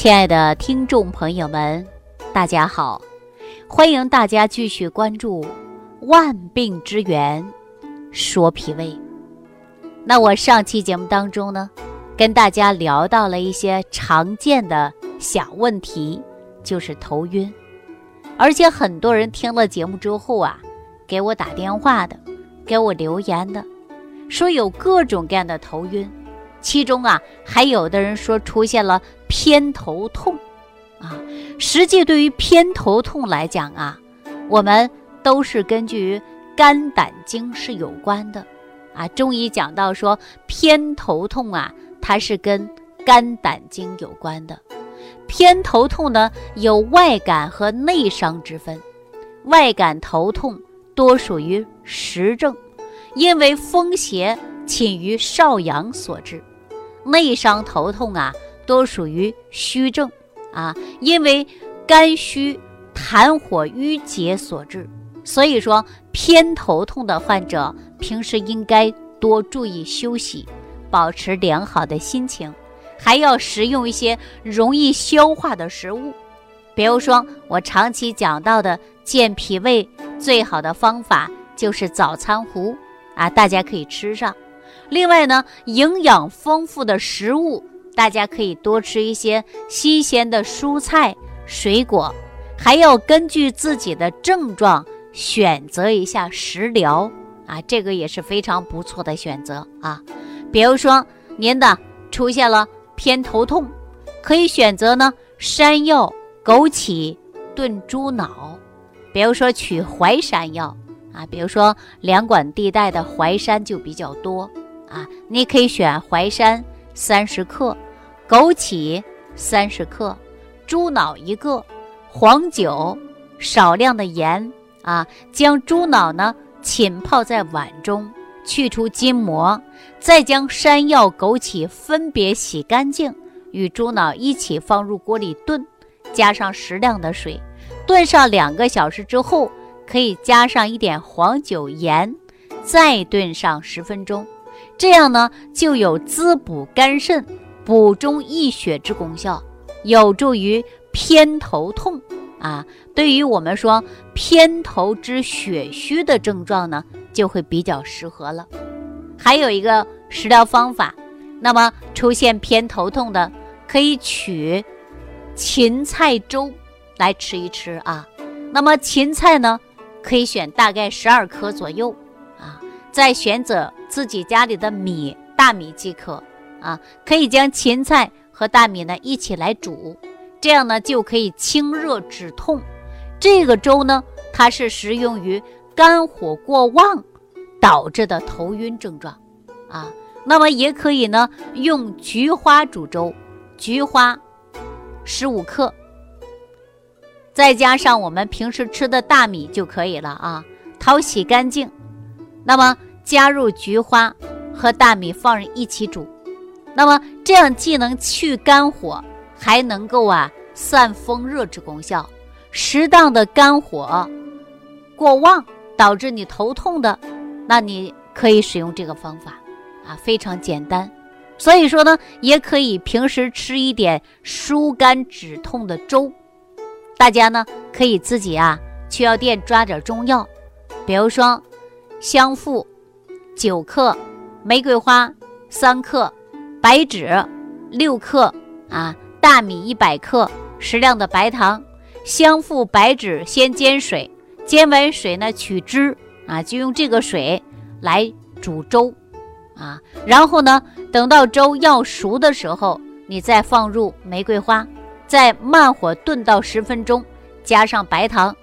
亲爱的听众朋友们，大家好！欢迎大家继续关注《万病之源说脾胃》。那我上期节目当中呢，跟大家聊到了一些常见的小问题，就是头晕，而且很多人听了节目之后啊，给我打电话的，给我留言的，说有各种各样的头晕。其中啊，还有的人说出现了偏头痛，啊，实际对于偏头痛来讲啊，我们都是根据肝胆经是有关的，啊，中医讲到说偏头痛啊，它是跟肝胆经有关的。偏头痛呢有外感和内伤之分，外感头痛多属于实症，因为风邪侵于少阳所致。内伤头痛啊，都属于虚症啊，因为肝虚痰火郁结所致。所以说，偏头痛的患者平时应该多注意休息，保持良好的心情，还要食用一些容易消化的食物。比如说，我长期讲到的健脾胃最好的方法就是早餐糊啊，大家可以吃上。另外呢，营养丰富的食物，大家可以多吃一些新鲜的蔬菜、水果，还要根据自己的症状选择一下食疗啊，这个也是非常不错的选择啊。比如说您的出现了偏头痛，可以选择呢山药、枸杞炖猪脑，比如说取淮山药啊，比如说两广地带的淮山就比较多。啊，你可以选淮山三十克，枸杞三十克，猪脑一个，黄酒，少量的盐啊，将猪脑呢浸泡在碗中，去除筋膜，再将山药、枸杞分别洗干净，与猪脑一起放入锅里炖，加上适量的水，炖上两个小时之后，可以加上一点黄酒、盐，再炖上十分钟。这样呢，就有滋补肝肾、补中益血之功效，有助于偏头痛啊。对于我们说偏头之血虚的症状呢，就会比较适合了。还有一个食疗方法，那么出现偏头痛的，可以取芹菜粥来吃一吃啊。那么芹菜呢，可以选大概十二颗左右啊，再选择。自己家里的米大米即可啊，可以将芹菜和大米呢一起来煮，这样呢就可以清热止痛。这个粥呢，它是适用于肝火过旺导致的头晕症状啊。那么也可以呢用菊花煮粥，菊花十五克，再加上我们平时吃的大米就可以了啊，淘洗干净，那么。加入菊花和大米放一起煮，那么这样既能去肝火，还能够啊散风热之功效。适当的肝火过旺导致你头痛的，那你可以使用这个方法啊，非常简单。所以说呢，也可以平时吃一点疏肝止痛的粥。大家呢可以自己啊去药店抓点中药，比如说香附。九克玫瑰花，三克白芷，六克啊大米一百克，适量的白糖，香附白芷先煎水，煎完水呢取汁啊，就用这个水来煮粥啊，然后呢等到粥要熟的时候，你再放入玫瑰花，再慢火炖到十分钟，加上白糖，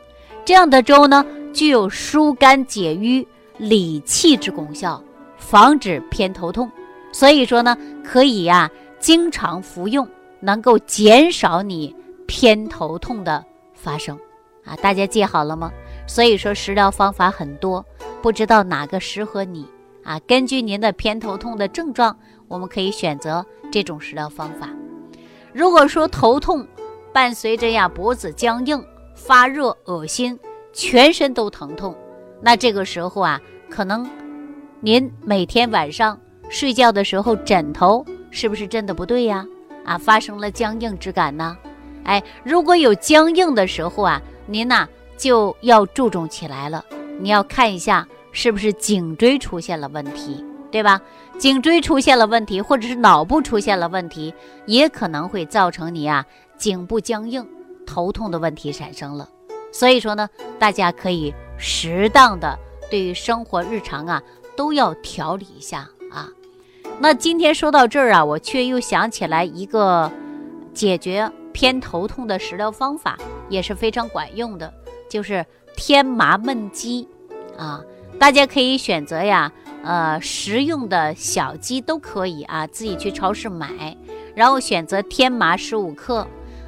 这样的粥呢具有疏肝解郁。理气之功效，防止偏头痛，所以说呢，可以呀，经常服用，能够减少你偏头痛的发生，啊，大家记好了吗？所以说食疗方法很多，不知道哪个适合你啊？根据您的偏头痛的症状，我们可以选择这种食疗方法。如果说头痛伴随着呀脖子僵硬、发热、恶心，全身都疼痛。那这个时候啊，可能您每天晚上睡觉的时候枕头是不是真的不对呀？啊发生了僵硬之感呢？哎，如果有僵硬的时候啊，您呐就要注重起来了。你要看一下是不是颈椎出现了问题，对吧？颈椎出现了问题，或者是脑部出现了问题，也可能会造成你啊颈部僵硬、头痛的问题产生了。所以说呢，大家可以适当的对于生活日常啊都要调理一下啊。那今天说到这儿啊，我却又想起来一个解决偏头痛的食疗方法，也是非常管用的，就是天麻焖鸡啊。大家可以选择呀，呃，食用的小鸡都可以啊，自己去超市买，然后选择天麻十五克，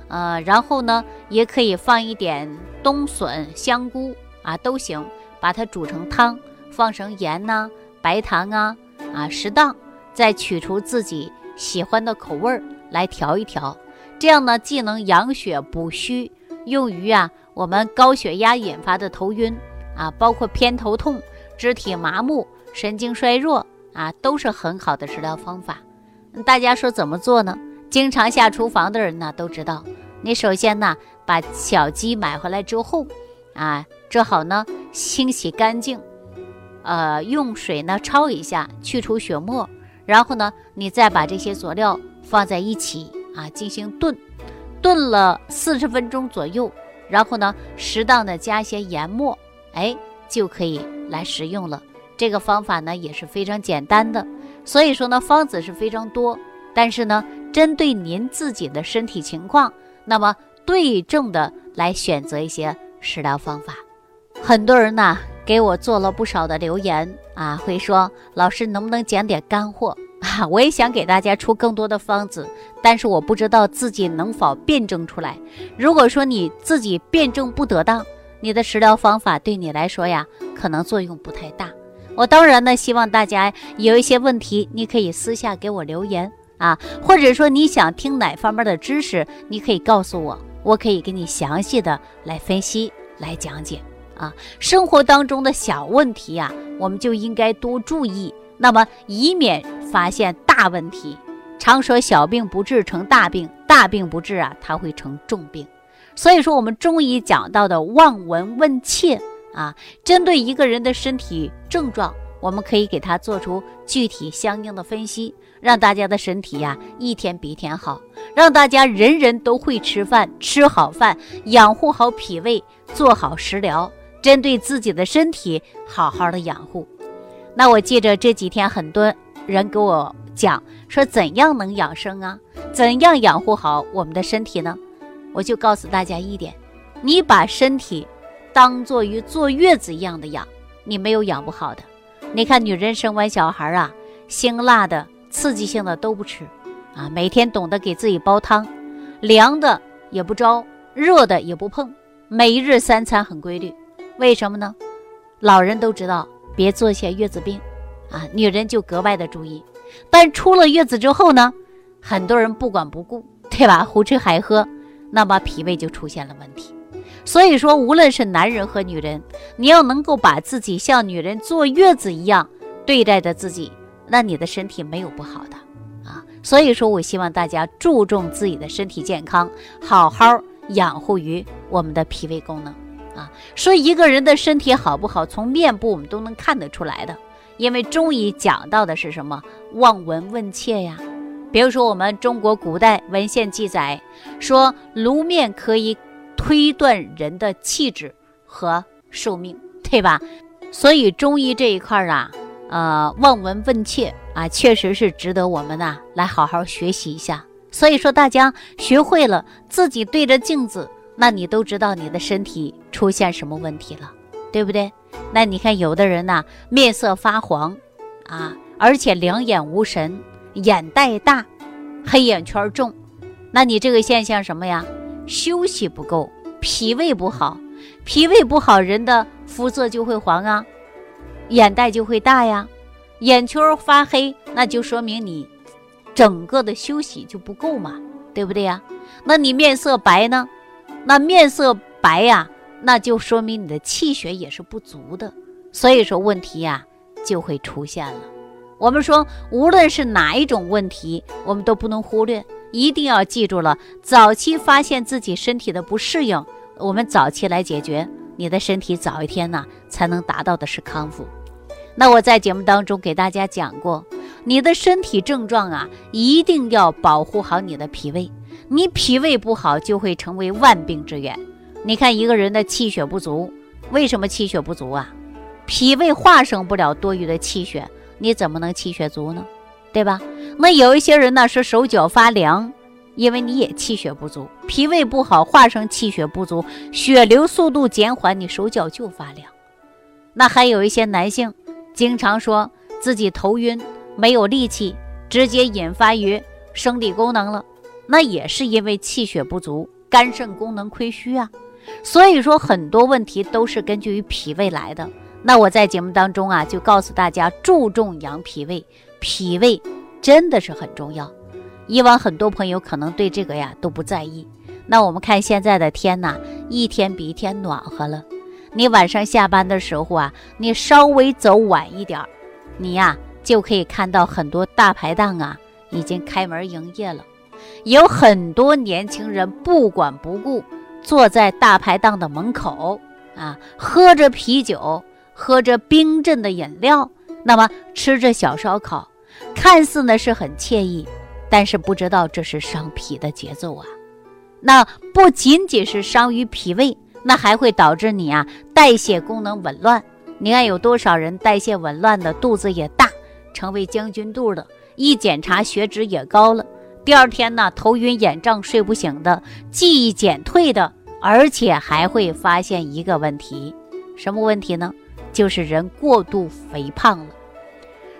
呃，然后呢，也可以放一点冬笋、香菇啊，都行，把它煮成汤，放上盐呐、白糖啊，啊，适当。再取出自己喜欢的口味儿来调一调，这样呢既能养血补虚，用于啊我们高血压引发的头晕啊，包括偏头痛、肢体麻木、神经衰弱啊，都是很好的治疗方法。大家说怎么做呢？经常下厨房的人呢都知道，你首先呢把小鸡买回来之后啊，最好呢清洗干净，呃用水呢焯一下，去除血沫。然后呢，你再把这些佐料放在一起啊，进行炖，炖了四十分钟左右。然后呢，适当的加一些研末，哎，就可以来食用了。这个方法呢也是非常简单的，所以说呢方子是非常多，但是呢，针对您自己的身体情况，那么对症的来选择一些食疗方法。很多人呢给我做了不少的留言啊，会说老师能不能讲点干货 啊？我也想给大家出更多的方子，但是我不知道自己能否辩证出来。如果说你自己辩证不得当，你的食疗方法对你来说呀，可能作用不太大。我当然呢希望大家有一些问题，你可以私下给我留言啊，或者说你想听哪方面的知识，你可以告诉我，我可以给你详细的来分析来讲解。啊，生活当中的小问题呀，我们就应该多注意，那么以免发现大问题。常说小病不治成大病，大病不治啊，它会成重病。所以说，我们中医讲到的望闻问切啊，针对一个人的身体症状，我们可以给他做出具体相应的分析，让大家的身体呀一天比一天好，让大家人人都会吃饭，吃好饭，养护好脾胃，做好食疗。针对自己的身体好好的养护，那我记着这几天很多人给我讲说怎样能养生啊？怎样养护好我们的身体呢？我就告诉大家一点：你把身体当做于坐月子一样的养，你没有养不好的。你看女人生完小孩啊，辛辣的、刺激性的都不吃啊，每天懂得给自己煲汤，凉的也不招，热的也不碰，每日三餐很规律。为什么呢？老人都知道别做些月子病，啊，女人就格外的注意。但出了月子之后呢，很多人不管不顾，对吧？胡吃海喝，那么脾胃就出现了问题。所以说，无论是男人和女人，你要能够把自己像女人坐月子一样对待着自己，那你的身体没有不好的啊。所以说我希望大家注重自己的身体健康，好好养护于我们的脾胃功能。啊，说一个人的身体好不好，从面部我们都能看得出来的。因为中医讲到的是什么？望闻问切呀。比如说，我们中国古代文献记载说，颅面可以推断人的气质和寿命，对吧？所以中医这一块儿啊，呃，望闻问切啊，确实是值得我们呐来好好学习一下。所以说，大家学会了自己对着镜子。那你都知道你的身体出现什么问题了，对不对？那你看有的人呢，面色发黄，啊，而且两眼无神，眼袋大，黑眼圈重，那你这个现象什么呀？休息不够，脾胃不好，脾胃不好，人的肤色就会黄啊，眼袋就会大呀，眼圈发黑，那就说明你整个的休息就不够嘛，对不对呀？那你面色白呢？那面色白呀，那就说明你的气血也是不足的，所以说问题呀就会出现了。我们说，无论是哪一种问题，我们都不能忽略。一定要记住了，早期发现自己身体的不适应，我们早期来解决，你的身体早一天呢才能达到的是康复。那我在节目当中给大家讲过，你的身体症状啊，一定要保护好你的脾胃，你脾胃不好就会成为万病之源。你看一个人的气血不足，为什么气血不足啊？脾胃化生不了多余的气血，你怎么能气血足呢？对吧？那有一些人呢是手脚发凉，因为你也气血不足，脾胃不好，化生气血不足，血流速度减缓，你手脚就发凉。那还有一些男性，经常说自己头晕、没有力气，直接引发于生理功能了，那也是因为气血不足，肝肾功能亏虚啊。所以说很多问题都是根据于脾胃来的。那我在节目当中啊，就告诉大家注重养脾胃。脾胃真的是很重要，以往很多朋友可能对这个呀都不在意。那我们看现在的天呐，一天比一天暖和了。你晚上下班的时候啊，你稍微走晚一点儿，你呀就可以看到很多大排档啊已经开门营业了。有很多年轻人不管不顾，坐在大排档的门口啊，喝着啤酒，喝着冰镇的饮料。那么吃着小烧烤，看似呢是很惬意，但是不知道这是伤脾的节奏啊。那不仅仅是伤于脾胃，那还会导致你啊代谢功能紊乱。你看有多少人代谢紊乱的，肚子也大，成为将军肚的，一检查血脂也高了。第二天呢头晕眼胀、睡不醒的，记忆减退的，而且还会发现一个问题，什么问题呢？就是人过度肥胖了，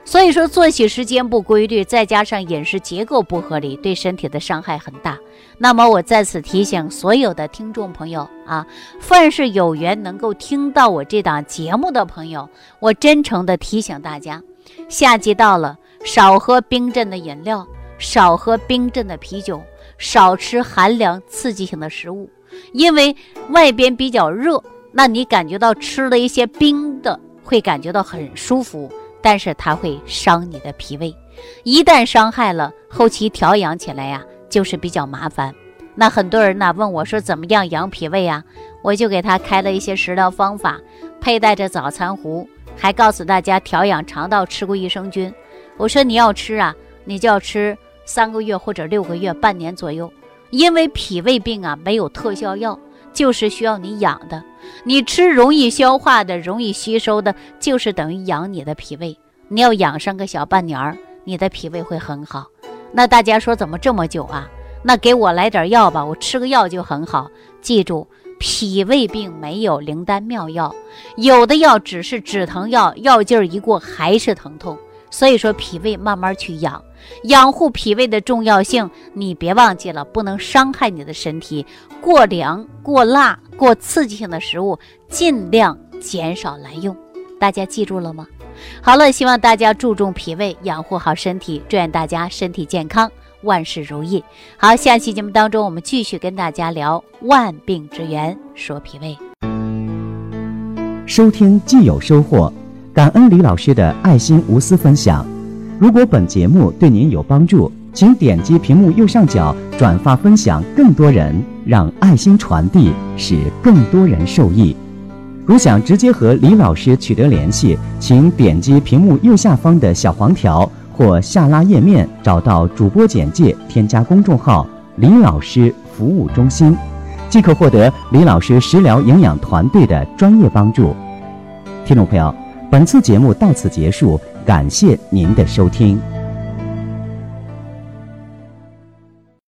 所以说作息时间不规律，再加上饮食结构不合理，对身体的伤害很大。那么我在此提醒所有的听众朋友啊，凡是有缘能够听到我这档节目的朋友，我真诚的提醒大家，夏季到了，少喝冰镇的饮料，少喝冰镇的啤酒，少吃寒凉刺激性的食物，因为外边比较热。那你感觉到吃了一些冰的，会感觉到很舒服，但是它会伤你的脾胃，一旦伤害了，后期调养起来呀，就是比较麻烦。那很多人呢问我说怎么样养脾胃啊？我就给他开了一些食疗方法，佩戴着早餐壶，还告诉大家调养肠道吃过益生菌。我说你要吃啊，你就要吃三个月或者六个月、半年左右，因为脾胃病啊没有特效药。就是需要你养的，你吃容易消化的、容易吸收的，就是等于养你的脾胃。你要养上个小半年儿，你的脾胃会很好。那大家说怎么这么久啊？那给我来点药吧，我吃个药就很好。记住，脾胃病没有灵丹妙药，有的药只是止疼药，药劲儿一过还是疼痛。所以说，脾胃慢慢去养。养护脾胃的重要性，你别忘记了，不能伤害你的身体。过凉、过辣、过刺激性的食物，尽量减少来用。大家记住了吗？好了，希望大家注重脾胃，养护好身体，祝愿大家身体健康，万事如意。好，下期节目当中，我们继续跟大家聊万病之源，说脾胃。收听既有收获，感恩李老师的爱心无私分享。如果本节目对您有帮助，请点击屏幕右上角转发分享，更多人让爱心传递，使更多人受益。如想直接和李老师取得联系，请点击屏幕右下方的小黄条或下拉页面，找到主播简介，添加公众号“李老师服务中心”，即可获得李老师食疗营养团队的专业帮助。听众朋友。本次节目到此结束，感谢您的收听。